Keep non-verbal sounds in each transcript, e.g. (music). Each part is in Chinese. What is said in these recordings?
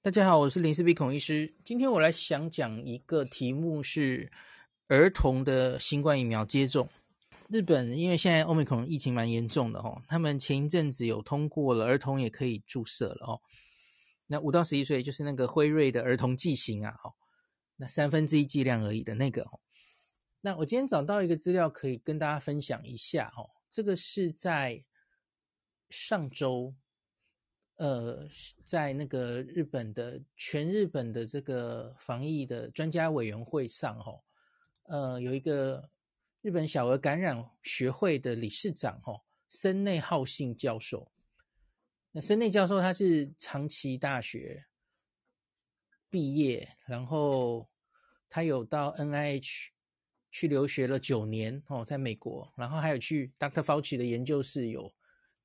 大家好，我是林氏璧孔医师。今天我来想讲一个题目是儿童的新冠疫苗接种。日本因为现在欧米孔疫情蛮严重的哦，他们前一阵子有通过了儿童也可以注射了哦。那五到十一岁就是那个辉瑞的儿童剂型啊，哦，那三分之一剂量而已的那个哦。那我今天找到一个资料可以跟大家分享一下哦，这个是在上周。呃，在那个日本的全日本的这个防疫的专家委员会上，哦，呃，有一个日本小儿感染学会的理事长，哦，森内浩信教授。那森内教授他是长崎大学毕业，然后他有到 NIH 去留学了九年，哦，在美国，然后还有去 Dr. Fauci 的研究室有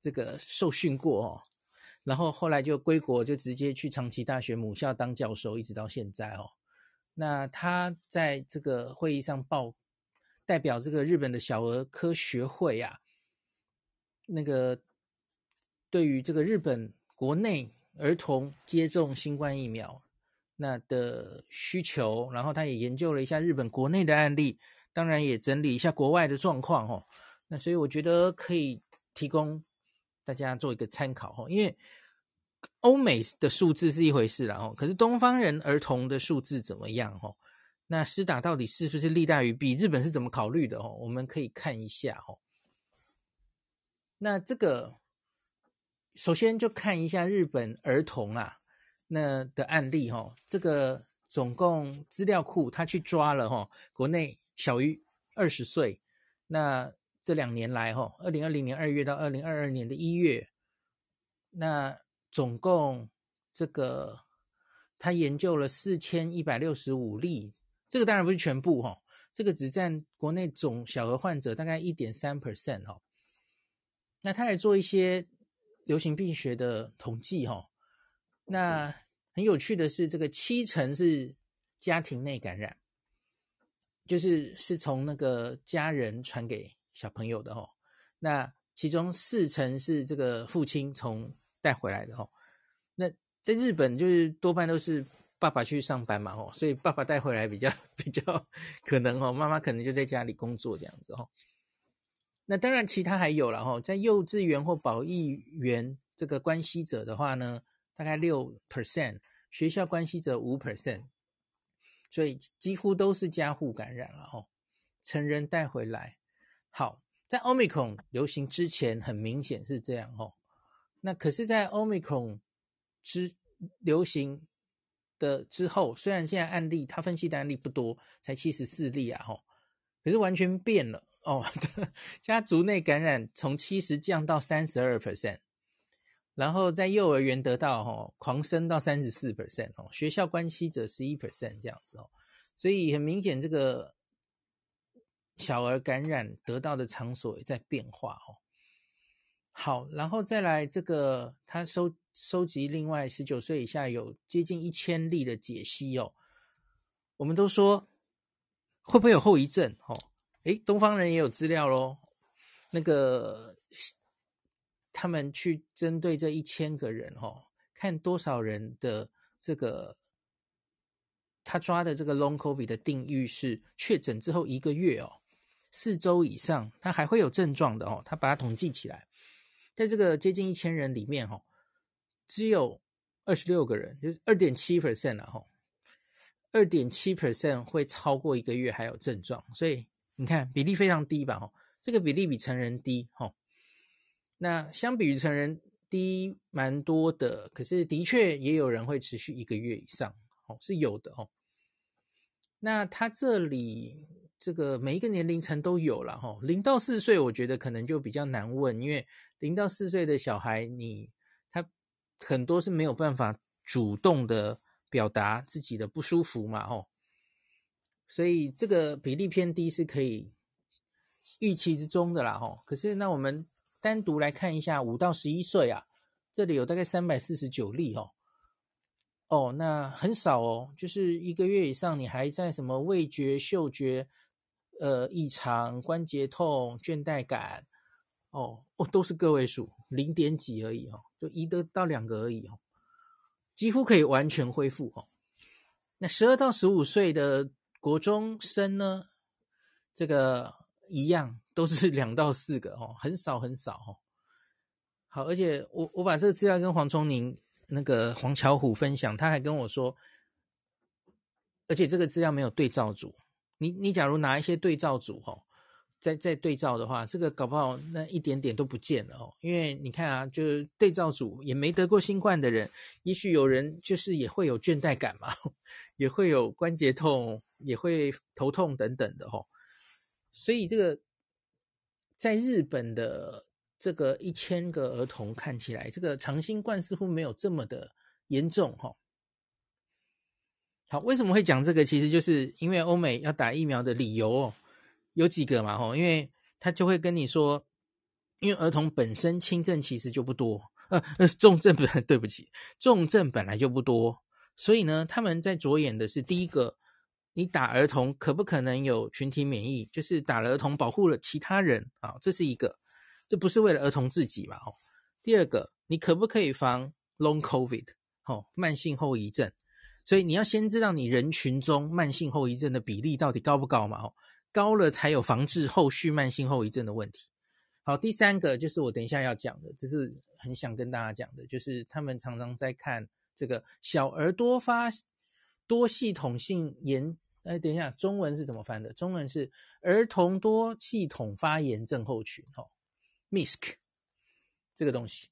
这个受训过，哦。然后后来就归国，就直接去长崎大学母校当教授，一直到现在哦。那他在这个会议上报，代表这个日本的小儿科学会啊，那个对于这个日本国内儿童接种新冠疫苗那的需求，然后他也研究了一下日本国内的案例，当然也整理一下国外的状况哦。那所以我觉得可以提供。大家做一个参考哈，因为欧美的数字是一回事啦，可是东方人儿童的数字怎么样哈？那施打到底是不是利大于弊？日本是怎么考虑的哦？我们可以看一下哈。那这个首先就看一下日本儿童啊那的案例哈，这个总共资料库他去抓了哈，国内小于二十岁那。这两年来，哈，二零二零年二月到二零二二年的一月，那总共这个他研究了四千一百六十五例，这个当然不是全部，哈，这个只占国内总小儿患者大概一点三 percent，哈。那他来做一些流行病学的统计，哈，那很有趣的是，这个七成是家庭内感染，就是是从那个家人传给。小朋友的哦，那其中四成是这个父亲从带回来的哦。那在日本就是多半都是爸爸去上班嘛哦，所以爸爸带回来比较 (laughs) 比较可能哦，妈妈可能就在家里工作这样子哦。那当然其他还有了哦，在幼稚园或保育员这个关系者的话呢，大概六 percent，学校关系者五 percent，所以几乎都是家户感染了哦，成人带回来。好，在 Omicron 流行之前，很明显是这样哦。那可是，在 Omicron 之流行的之后，虽然现在案例他分析的案例不多，才七十四例啊，吼，可是完全变了哦。(laughs) 家族内感染从七十降到三十二 percent，然后在幼儿园得到吼狂升到三十四 percent 哦，学校关系者十一 percent 这样子哦，所以很明显这个。小儿感染得到的场所也在变化哦。好，然后再来这个，他收收集另外十九岁以下有接近一千例的解析哦。我们都说会不会有后遗症？哦，诶，东方人也有资料喽。那个他们去针对这一千个人哦，看多少人的这个他抓的这个 Long COVID 的定义是确诊之后一个月哦。四周以上，他还会有症状的哦。他把它统计起来，在这个接近一千人里面，哦，只有二十六个人，就是二点七 percent 了，哈，二点七 percent 会超过一个月还有症状，所以你看比例非常低吧，哈，这个比例比成人低，哈。那相比于成人低蛮多的，可是的确也有人会持续一个月以上，哦，是有的，哦。那他这里。这个每一个年龄层都有了哈，零到四岁我觉得可能就比较难问，因为零到四岁的小孩你，他很多是没有办法主动的表达自己的不舒服嘛，吼，所以这个比例偏低是可以预期之中的啦，吼。可是那我们单独来看一下五到十一岁啊，这里有大概三百四十九例哦，哦，那很少哦，就是一个月以上你还在什么味觉、嗅觉。呃，异常、关节痛、倦怠感，哦哦，都是个位数，零点几而已哦，就一得到两个而已哦。几乎可以完全恢复哦。那十二到十五岁的国中生呢，这个一样都是两到四个哦，很少很少哦。好，而且我我把这个资料跟黄瑽宁、那个黄巧虎分享，他还跟我说，而且这个资料没有对照组。你你假如拿一些对照组哦，再再对照的话，这个搞不好那一点点都不见了哦。因为你看啊，就是对照组也没得过新冠的人，也许有人就是也会有倦怠感嘛，也会有关节痛，也会头痛等等的哦。所以这个在日本的这个一千个儿童看起来，这个长新冠似乎没有这么的严重哈。好，为什么会讲这个？其实就是因为欧美要打疫苗的理由哦，有几个嘛吼，因为他就会跟你说，因为儿童本身轻症其实就不多，呃呃，重症本 (laughs) 对不起，重症本来就不多，所以呢，他们在着眼的是第一个，你打儿童可不可能有群体免疫？就是打了儿童保护了其他人啊，这是一个，这不是为了儿童自己嘛哦。第二个，你可不可以防 Long COVID？哦，慢性后遗症。所以你要先知道你人群中慢性后遗症的比例到底高不高嘛？哦，高了才有防治后续慢性后遗症的问题。好，第三个就是我等一下要讲的，这是很想跟大家讲的，就是他们常常在看这个小儿多发多系统性炎。哎，等一下，中文是怎么翻的？中文是儿童多系统发炎症候群，哦，MISC 这个东西。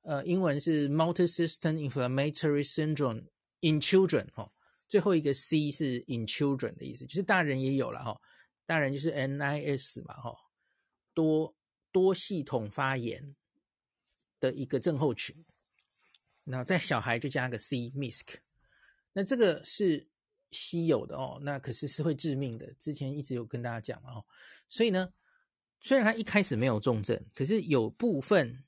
呃，英文是 Multisystem Inflammatory Syndrome。In children，哈，最后一个 C 是 in children 的意思，就是大人也有了哈，大人就是 NIS 嘛，哈，多多系统发炎的一个症候群，那在小孩就加个 C，MISC，那这个是稀有的哦，那可是是会致命的，之前一直有跟大家讲嘛，哦，所以呢，虽然他一开始没有重症，可是有部分。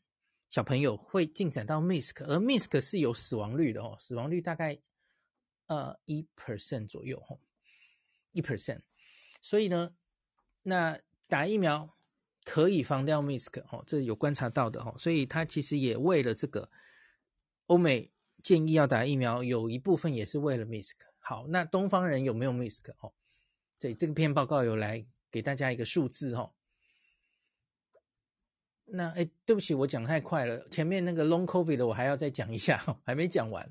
小朋友会进展到 MISC，而 MISC 是有死亡率的哦，死亡率大概呃一 percent 左右哦，一 percent。所以呢，那打疫苗可以防掉 MISC 哦，这有观察到的哦。所以他其实也为了这个，欧美建议要打疫苗，有一部分也是为了 MISC。好，那东方人有没有 MISC 哦？所以这个篇报告有来给大家一个数字哦。那哎，对不起，我讲太快了。前面那个 Long COVID 的我还要再讲一下，(laughs) 还没讲完。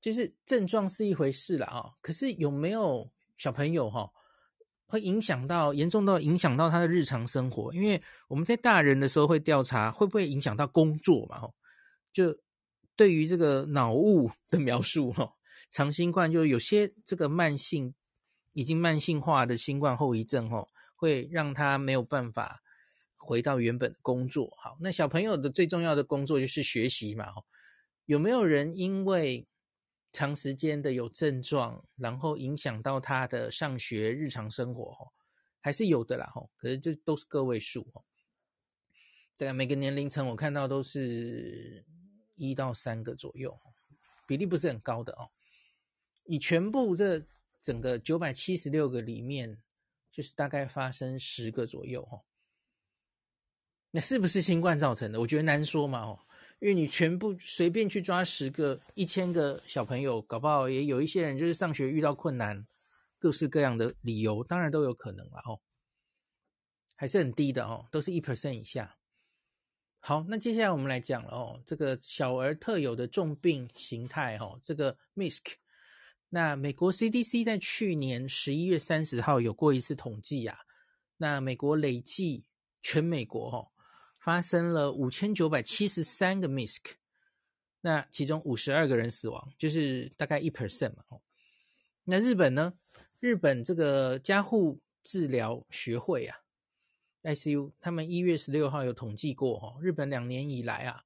就是症状是一回事了啊，可是有没有小朋友哈会影响到严重到影响到他的日常生活？因为我们在大人的时候会调查会不会影响到工作嘛？哈，就对于这个脑雾的描述哈，长新冠就有些这个慢性已经慢性化的新冠后遗症哈，会让他没有办法。回到原本的工作，好，那小朋友的最重要的工作就是学习嘛，有没有人因为长时间的有症状，然后影响到他的上学日常生活？还是有的啦，可是这都是个位数，对啊，每个年龄层我看到都是一到三个左右，比例不是很高的哦。以全部这整个九百七十六个里面，就是大概发生十个左右，是不是新冠造成的？我觉得难说嘛，哦，因为你全部随便去抓十个、一千个小朋友，搞不好也有一些人就是上学遇到困难，各式各样的理由，当然都有可能了，哦，还是很低的哦，都是一 percent 以下。好，那接下来我们来讲了哦，这个小儿特有的重病形态，哦，这个 MISC。那美国 CDC 在去年十一月三十号有过一次统计呀，那美国累计全美国，哦。发生了五千九百七十三个 MISC，那其中五十二个人死亡，就是大概一 percent 嘛。那日本呢？日本这个加护治疗学会啊，ICU，他们一月十六号有统计过哈，日本两年以来啊，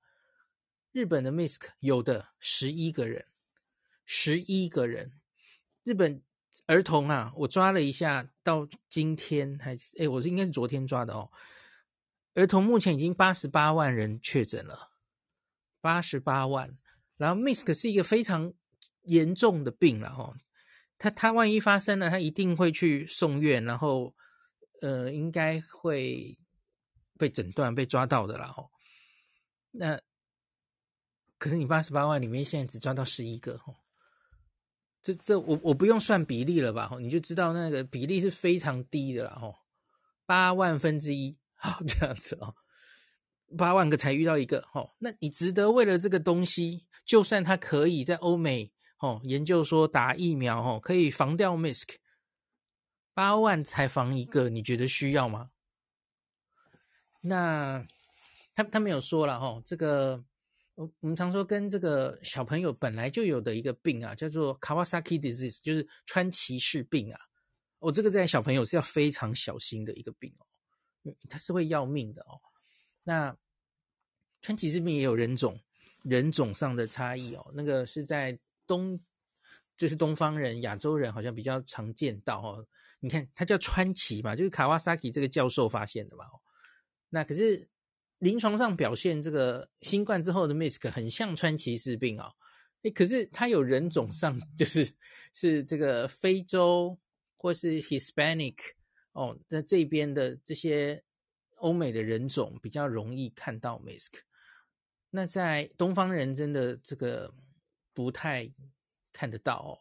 日本的 MISC 有的十一个人，十一个人。日本儿童啊，我抓了一下，到今天还哎，我是应该是昨天抓的哦。儿童目前已经八十八万人确诊了，八十八万。然后 MISC 是一个非常严重的病了哈，他他万一发生了，他一定会去送院，然后呃应该会被诊断、被抓到的啦哈。那可是你八十八万里面现在只抓到十一个哦，这这我我不用算比例了吧？你就知道那个比例是非常低的了哦，八万分之一，好 (laughs) 这样子哦，八万个才遇到一个哦，那你值得为了这个东西，就算它可以在欧美哦研究说打疫苗哦可以防掉 misk，八万才防一个，你觉得需要吗？那他他没有说了哈，这个我我们常说跟这个小朋友本来就有的一个病啊，叫做 Kawasaki disease，就是川崎氏病啊。我、哦、这个在小朋友是要非常小心的一个病哦，它是会要命的哦。那川崎氏病也有人种人种上的差异哦，那个是在东，就是东方人、亚洲人好像比较常见到哦。你看，它叫川崎嘛，就是卡瓦萨基这个教授发现的嘛。那可是临床上表现，这个新冠之后的 MISC 很像川崎氏病、哦，诶，可是它有人种上，(laughs) 就是是这个非洲或是 Hispanic 哦，那这边的这些欧美的人种比较容易看到 MISC，那在东方人真的这个不太看得到哦。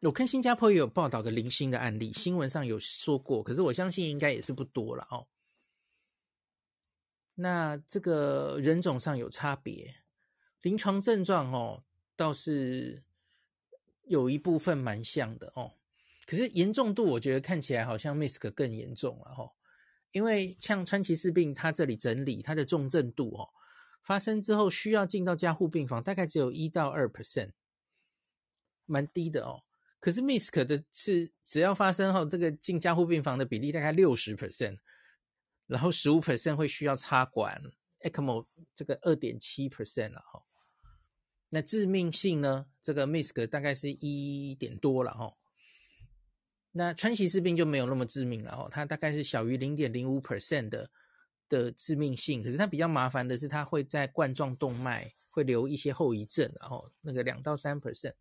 我看新加坡也有报道个零星的案例，新闻上有说过，可是我相信应该也是不多了哦。那这个人种上有差别，临床症状哦倒是有一部分蛮像的哦，可是严重度我觉得看起来好像 Misk 更严重了哦，因为像川崎氏病，它这里整理它的重症度哦，发生之后需要进到加护病房，大概只有一到二 percent，蛮低的哦。可是 Misk 的是只要发生后，这个进加护病房的比例大概六十 percent。然后十五 percent 会需要插管，ECMO 这个二点七 percent 了哈。那致命性呢？这个 Misk 大概是一点多了哈。那川崎氏病就没有那么致命了哦，它大概是小于零点零五 percent 的的致命性。可是它比较麻烦的是，它会在冠状动脉会留一些后遗症，然后那个两到三 percent。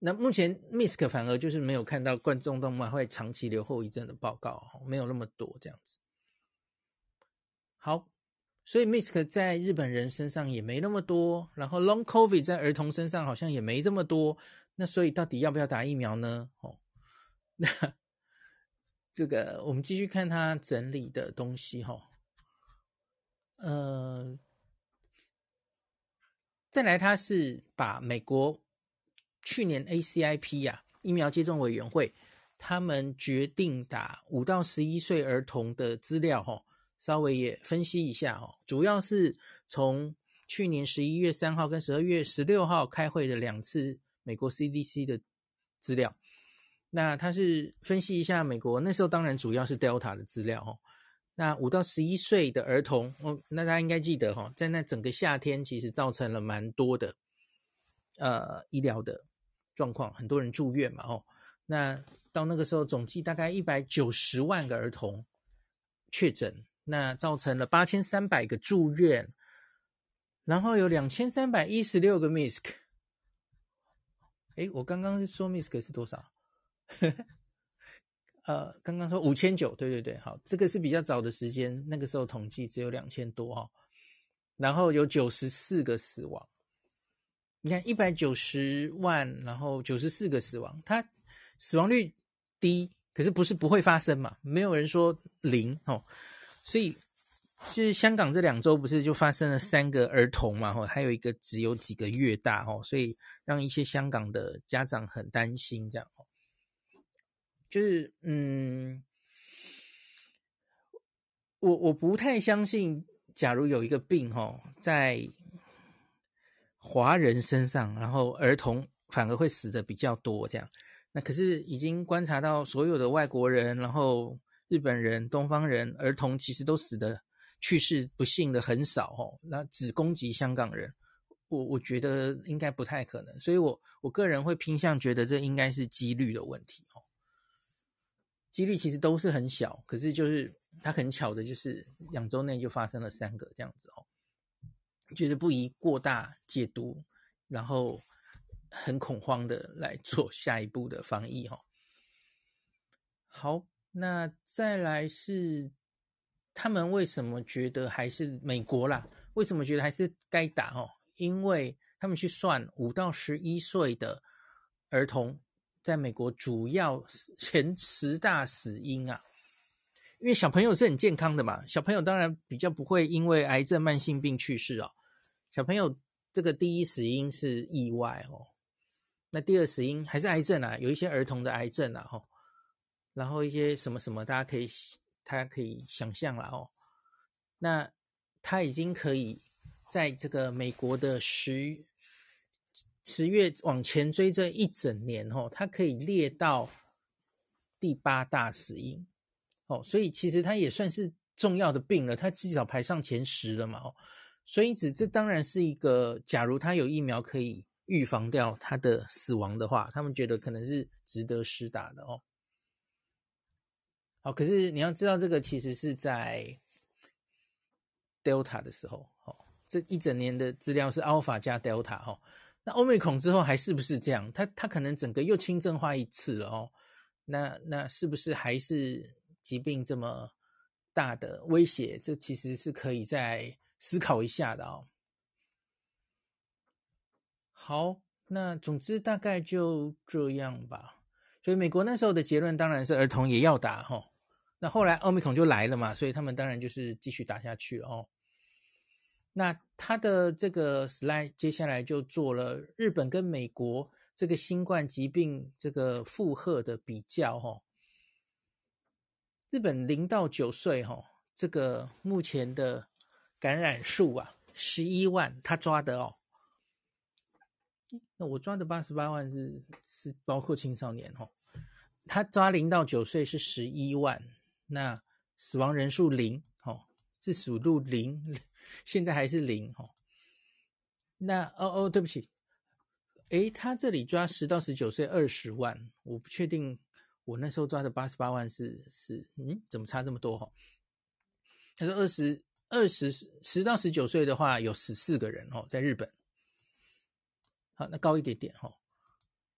那目前 MISC 反而就是没有看到冠状动脉会长期留后遗症的报告，没有那么多这样子。好，所以 MISC 在日本人身上也没那么多，然后 Long COVID 在儿童身上好像也没这么多。那所以到底要不要打疫苗呢？哦，那这个我们继续看他整理的东西哈。呃，再来他是把美国。去年 ACIP 呀、啊，疫苗接种委员会，他们决定打五到十一岁儿童的资料，哈，稍微也分析一下，哈，主要是从去年十一月三号跟十二月十六号开会的两次美国 CDC 的资料，那他是分析一下美国那时候当然主要是 Delta 的资料，哈，那五到十一岁的儿童，哦，那大家应该记得，哈，在那整个夏天其实造成了蛮多的，呃，医疗的。状况，很多人住院嘛，哦，那到那个时候总计大概一百九十万个儿童确诊，那造成了八千三百个住院，然后有两千三百一十六个 MISC。诶，我刚刚是说 MISC 是多少？(laughs) 呃，刚刚说五千九，对对对，好，这个是比较早的时间，那个时候统计只有两千多哈，然后有九十四个死亡。你看一百九十万，然后九十四个死亡，它死亡率低，可是不是不会发生嘛？没有人说零哦，所以就是香港这两周不是就发生了三个儿童嘛？哦，还有一个只有几个月大哦，所以让一些香港的家长很担心，这样，就是嗯，我我不太相信，假如有一个病哦，在。华人身上，然后儿童反而会死的比较多，这样。那可是已经观察到，所有的外国人，然后日本人、东方人，儿童其实都死的去世不幸的很少哦。那只攻击香港人，我我觉得应该不太可能。所以我我个人会偏向觉得这应该是几率的问题哦。几率其实都是很小，可是就是它很巧的，就是两周内就发生了三个这样子哦。觉得不宜过大解读，然后很恐慌的来做下一步的防疫哈。好，那再来是他们为什么觉得还是美国啦？为什么觉得还是该打哦？因为他们去算五到十一岁的儿童在美国主要前十大死因啊。因为小朋友是很健康的嘛，小朋友当然比较不会因为癌症、慢性病去世哦。小朋友这个第一死因是意外哦，那第二死因还是癌症啊，有一些儿童的癌症啊，吼，然后一些什么什么，大家可以大家可以想象了哦。那他已经可以在这个美国的十十月往前追这一整年哦，他可以列到第八大死因。哦，所以其实它也算是重要的病了，它至少排上前十了嘛。哦，所以这这当然是一个，假如它有疫苗可以预防掉它的死亡的话，他们觉得可能是值得施打的哦。好，可是你要知道，这个其实是在 Delta 的时候，哦，这一整年的资料是 Alpha 加 Delta 哦，那 Omicron 之后还是不是这样？它它可能整个又轻症化一次了哦。那那是不是还是？疾病这么大的威胁，这其实是可以再思考一下的哦。好，那总之大概就这样吧。所以美国那时候的结论当然是儿童也要打哈。那后来奥密克戎就来了嘛，所以他们当然就是继续打下去哦。那他的这个 slide 接下来就做了日本跟美国这个新冠疾病这个负荷的比较哈。日本零到九岁，哈，这个目前的感染数啊，十一万，他抓的哦。那我抓的八十八万是是包括青少年，哈，他抓零到九岁是十一万，那死亡人数零，哈，致死度零，现在还是零，哈。那哦哦，对不起，诶，他这里抓十到十九岁二十万，我不确定。我那时候抓的八十八万是是，嗯，怎么差这么多哈？他说二十二十十到十九岁的话有十四个人哦，在日本。好，那高一点点哈。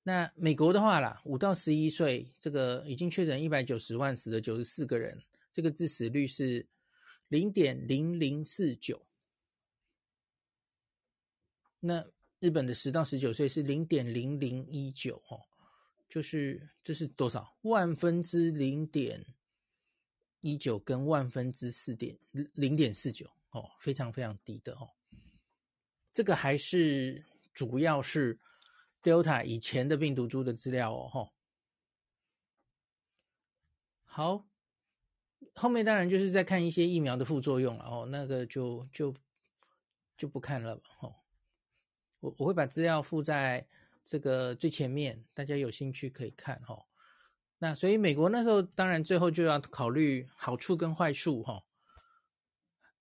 那美国的话啦，五到十一岁这个已经确诊一百九十万，死了九十四个人，这个致死率是零点零零四九。那日本的十到十九岁是零点零零一九哦。就是这是多少？万分之零点一九跟万分之四点零点四九哦，非常非常低的哦。这个还是主要是 Delta 以前的病毒株的资料哦。好，后面当然就是在看一些疫苗的副作用了哦，那个就就就不看了哦。我我会把资料附在。这个最前面，大家有兴趣可以看哈。那所以美国那时候当然最后就要考虑好处跟坏处哈，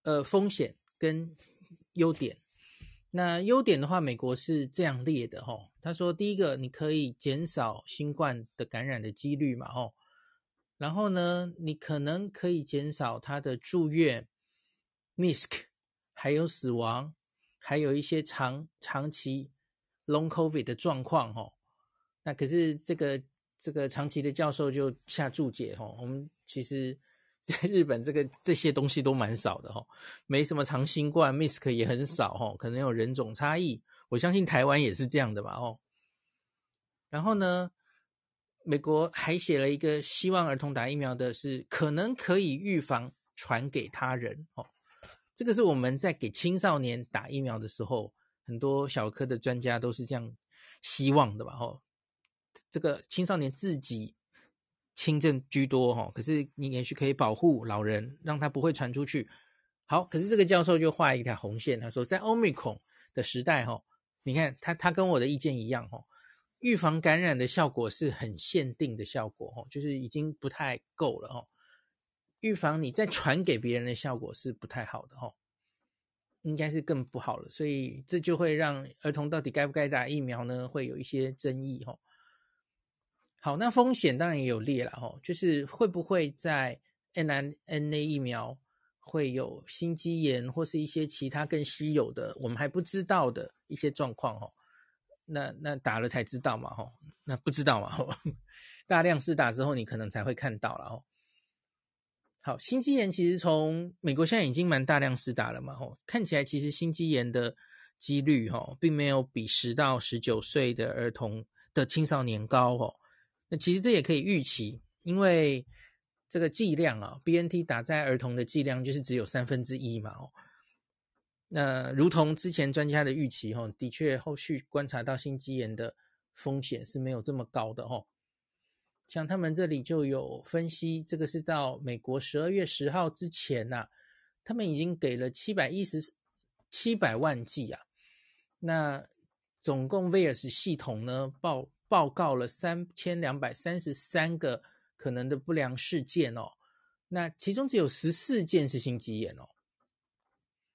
呃，风险跟优点。那优点的话，美国是这样列的哈。他说，第一个你可以减少新冠的感染的几率嘛哦。然后呢，你可能可以减少他的住院、MISC，还有死亡，还有一些长长期。Long COVID 的状况哈，那可是这个这个长期的教授就下注解哈，我们其实在日本这个这些东西都蛮少的哈，没什么长新冠，MISC 也很少哈，可能有人种差异，我相信台湾也是这样的吧哦。然后呢，美国还写了一个希望儿童打疫苗的是可能可以预防传给他人哦，这个是我们在给青少年打疫苗的时候。很多小科的专家都是这样希望的吧？哦，这个青少年自己轻症居多，哈，可是你也许可以保护老人，让他不会传出去。好，可是这个教授就画一条红线，他说在 Omicron 的时代，哈，你看他他跟我的意见一样，哈，预防感染的效果是很限定的效果，哈，就是已经不太够了，哈，预防你再传给别人的效果是不太好的，哈。应该是更不好了，所以这就会让儿童到底该不该打疫苗呢？会有一些争议哈。好，那风险当然也有列了哈，就是会不会在 mRNA 疫苗会有心肌炎或是一些其他更稀有的我们还不知道的一些状况哦。那那打了才知道嘛哈，那不知道嘛吼，(laughs) 大量施打之后你可能才会看到了哦。好，心肌炎其实从美国现在已经蛮大量施打了嘛，吼，看起来其实心肌炎的几率，吼，并没有比十到十九岁的儿童的青少年高，哦。那其实这也可以预期，因为这个剂量啊，BNT 打在儿童的剂量就是只有三分之一嘛，哦。那如同之前专家的预期，吼，的确后续观察到心肌炎的风险是没有这么高的，吼。像他们这里就有分析，这个是到美国十二月十号之前呐、啊，他们已经给了七百一十七百万剂啊。那总共 VAERS 系统呢报报告了三千两百三十三个可能的不良事件哦。那其中只有十四件是心肌炎哦，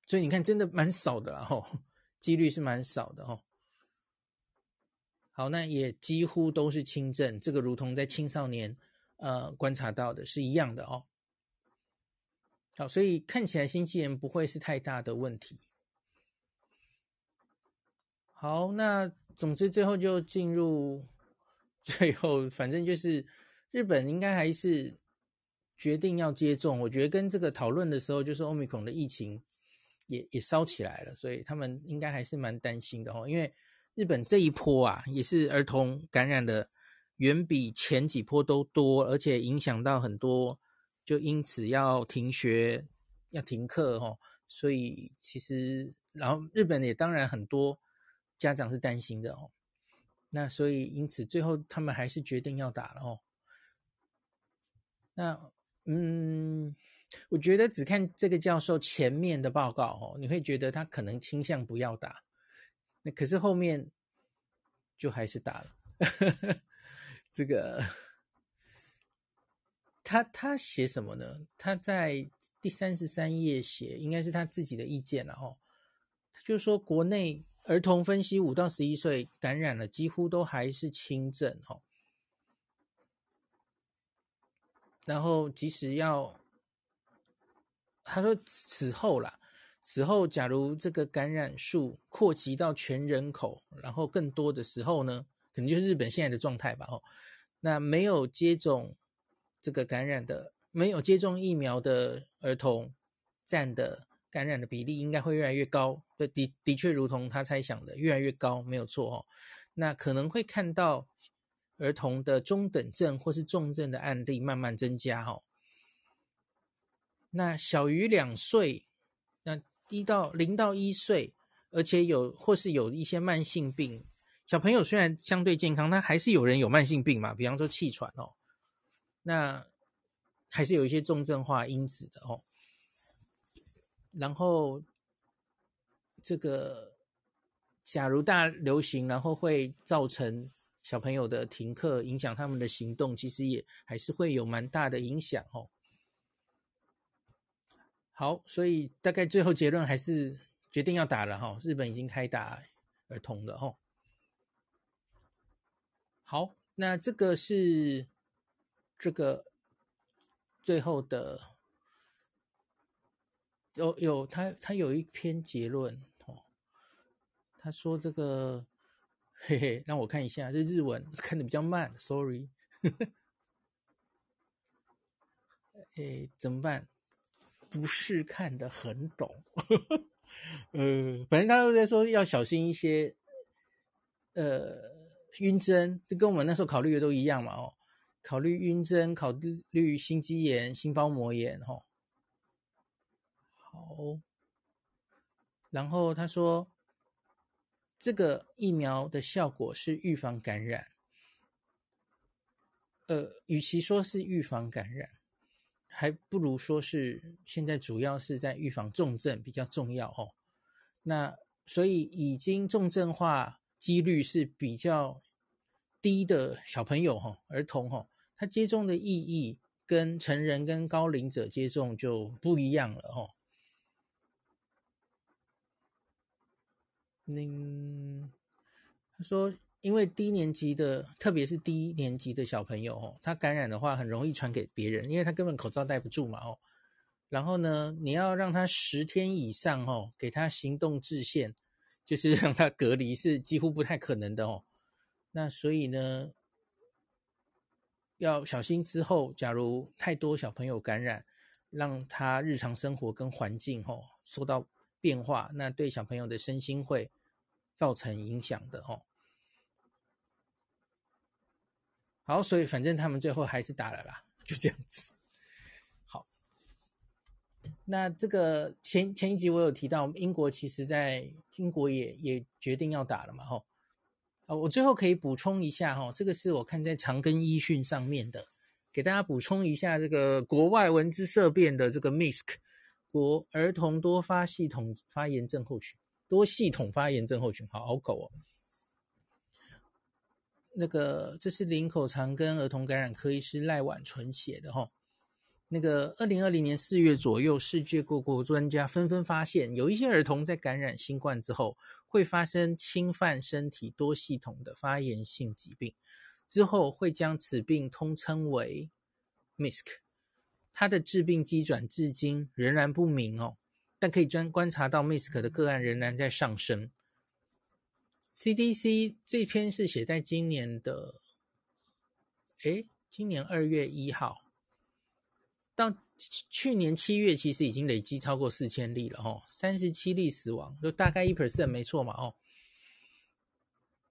所以你看真的蛮少的哦，几率是蛮少的哦。好，那也几乎都是轻症，这个如同在青少年呃观察到的是一样的哦。好，所以看起来心肌炎不会是太大的问题。好，那总之最后就进入最后，反正就是日本应该还是决定要接种。我觉得跟这个讨论的时候，就是 Omicron 的疫情也也烧起来了，所以他们应该还是蛮担心的哦，因为。日本这一波啊，也是儿童感染的远比前几波都多，而且影响到很多，就因此要停学、要停课哦。所以其实，然后日本也当然很多家长是担心的哦。那所以因此最后他们还是决定要打了哦。那嗯，我觉得只看这个教授前面的报告哦，你会觉得他可能倾向不要打。那可是后面就还是打了，(laughs) 这个他他写什么呢？他在第三十三页写，应该是他自己的意见了哦。他就说，国内儿童分析五到十一岁感染了，几乎都还是轻症哦。然后即使要，他说此后啦。此后，假如这个感染数扩及到全人口，然后更多的时候呢，可能就是日本现在的状态吧。哦，那没有接种这个感染的，没有接种疫苗的儿童占的感染的比例，应该会越来越高。的的的确，如同他猜想的，越来越高，没有错哦。那可能会看到儿童的中等症或是重症的案例慢慢增加。哦，那小于两岁。那一到零到一岁，而且有或是有一些慢性病，小朋友虽然相对健康，他还是有人有慢性病嘛，比方说气喘哦，那还是有一些重症化因子的哦。然后这个假如大流行，然后会造成小朋友的停课，影响他们的行动，其实也还是会有蛮大的影响哦。好，所以大概最后结论还是决定要打了哈。日本已经开打儿童了哈。好，那这个是这个最后的有有他他有一篇结论哦。他说这个嘿嘿，让我看一下，这日文看的比较慢，sorry。(laughs) 哎，怎么办？不是看的很懂，(laughs) 呃，反正他都在说要小心一些，呃，晕针，这跟我们那时候考虑的都一样嘛，哦，考虑晕针，考虑心肌炎、心包膜炎，哈，好，然后他说，这个疫苗的效果是预防感染，呃，与其说是预防感染。还不如说是现在主要是在预防重症比较重要哦。那所以已经重症化几率是比较低的小朋友哈，儿童哈，他接种的意义跟成人跟高龄者接种就不一样了哦。嗯，他说。因为低年级的，特别是低年级的小朋友哦，他感染的话很容易传给别人，因为他根本口罩戴不住嘛哦。然后呢，你要让他十天以上哦，给他行动制限，就是让他隔离是几乎不太可能的哦。那所以呢，要小心之后，假如太多小朋友感染，让他日常生活跟环境吼受到变化，那对小朋友的身心会造成影响的吼。好，所以反正他们最后还是打了啦，就这样子。好，那这个前前一集我有提到，英国其实在英国也也决定要打了嘛，吼。哦，我最后可以补充一下哈，这个是我看在长庚医讯上面的，给大家补充一下这个国外闻之色变的这个 MISC 国儿童多发系统发炎症候群，多系统发炎症候群，好拗口哦。那个，这是林口长庚儿童感染科医师赖婉纯写的哈。那个，二零二零年四月左右，世界各国专家纷纷发现，有一些儿童在感染新冠之后，会发生侵犯身体多系统的发炎性疾病，之后会将此病通称为 MISC。它的致病机转至今仍然不明哦，但可以专观察到 MISC 的个案仍然在上升。CDC 这篇是写在今年的，诶，今年二月一号，到去年七月，其实已经累积超过四千例了哦，三十七例死亡，就大概一 percent 没错嘛哦。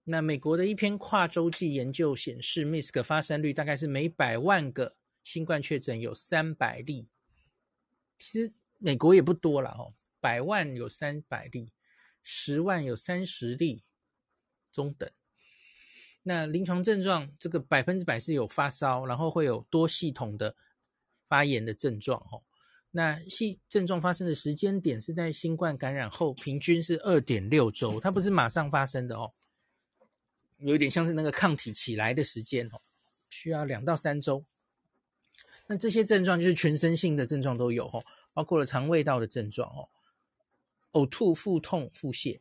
那美国的一篇跨洲际研究显示，MISC 发生率大概是每百万个新冠确诊有三百例，其实美国也不多了哦，百万有三百例，十万有三十例。中等，那临床症状这个百分之百是有发烧，然后会有多系统的发炎的症状哦。那系症状发生的时间点是在新冠感染后，平均是二点六周，它不是马上发生的哦，有点像是那个抗体起来的时间哦，需要两到三周。那这些症状就是全身性的症状都有哦，包括了肠胃道的症状哦，呕吐、腹痛、腹泻。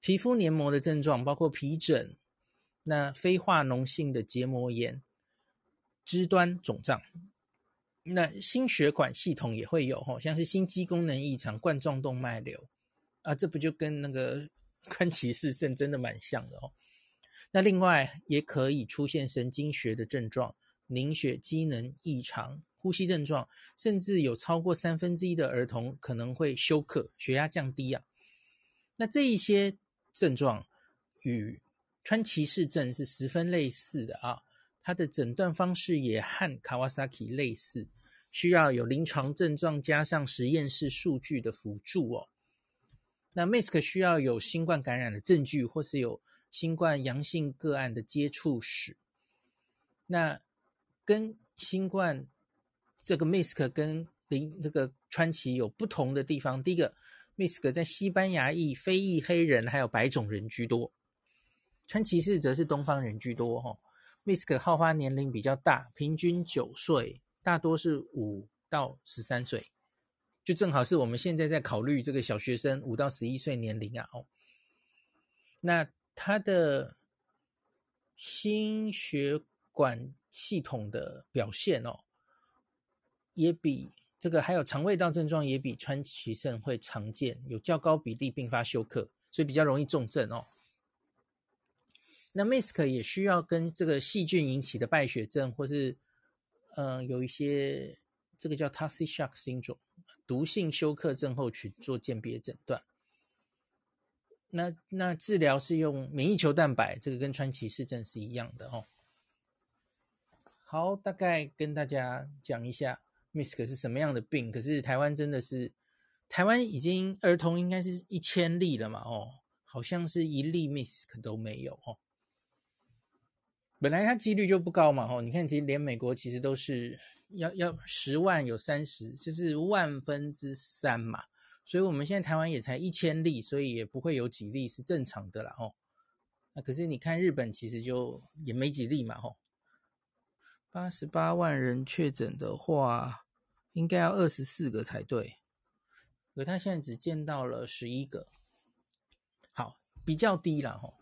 皮肤黏膜的症状包括皮疹，那非化脓性的结膜炎、肢端肿胀，那心血管系统也会有，像是心肌功能异常、冠状动脉瘤啊，这不就跟那个川崎氏症真的蛮像的哦。那另外也可以出现神经学的症状、凝血机能异常、呼吸症状，甚至有超过三分之一的儿童可能会休克、血压降低啊。那这一些。症状与川崎氏症是十分类似的啊，它的诊断方式也和卡瓦萨基类似，需要有临床症状加上实验室数据的辅助哦。那 MISC 需要有新冠感染的证据，或是有新冠阳性个案的接触史。那跟新冠这个 misk 跟林这个川崎有不同的地方，第一个。，misk 在西班牙裔、非裔黑人还有白种人居多，川崎氏则是东方人居多。哈，misk 好发年龄比较大，平均九岁，大多是五到十三岁，就正好是我们现在在考虑这个小学生五到十一岁年龄啊。哦，那他的心血管系统的表现哦，也比。这个还有肠胃道症状也比川崎症会常见，有较高比例并发休克，所以比较容易重症哦。那 MISC 也需要跟这个细菌引起的败血症，或是嗯、有一些这个叫 Toxic Shock 新种毒性休克症候群做鉴别诊断。那那治疗是用免疫球蛋白，这个跟川崎氏症是一样的哦。好，大概跟大家讲一下。MISC 是什么样的病？可是台湾真的是，台湾已经儿童应该是一千例了嘛？哦，好像是一例 MISC 都没有哦。本来它几率就不高嘛？哦，你看，其实连美国其实都是要要十万有三十，就是万分之三嘛。所以我们现在台湾也才一千例，所以也不会有几例是正常的啦。哦，那可是你看日本其实就也没几例嘛？哦。八十八万人确诊的话，应该要二十四个才对，可他现在只见到了十一个，好，比较低了吼。